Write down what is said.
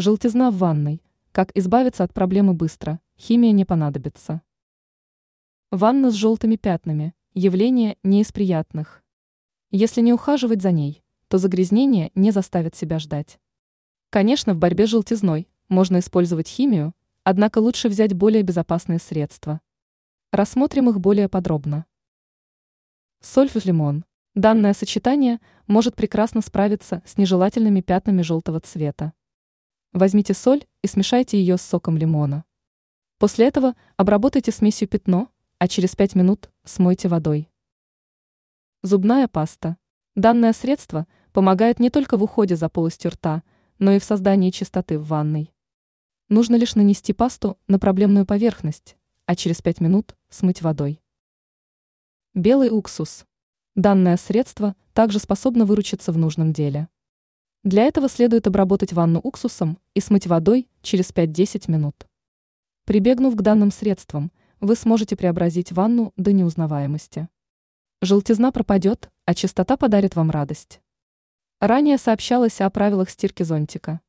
Желтизна в ванной. Как избавиться от проблемы быстро, химия не понадобится. Ванна с желтыми пятнами – явление не из приятных. Если не ухаживать за ней, то загрязнение не заставит себя ждать. Конечно, в борьбе с желтизной можно использовать химию, однако лучше взять более безопасные средства. Рассмотрим их более подробно. Сольф-лимон. Данное сочетание может прекрасно справиться с нежелательными пятнами желтого цвета. Возьмите соль и смешайте ее с соком лимона. После этого обработайте смесью пятно, а через 5 минут смойте водой. Зубная паста. Данное средство помогает не только в уходе за полостью рта, но и в создании чистоты в ванной. Нужно лишь нанести пасту на проблемную поверхность, а через 5 минут смыть водой. Белый уксус. Данное средство также способно выручиться в нужном деле. Для этого следует обработать ванну уксусом и смыть водой через 5-10 минут. Прибегнув к данным средствам, вы сможете преобразить ванну до неузнаваемости. Желтизна пропадет, а чистота подарит вам радость. Ранее сообщалось о правилах стирки зонтика.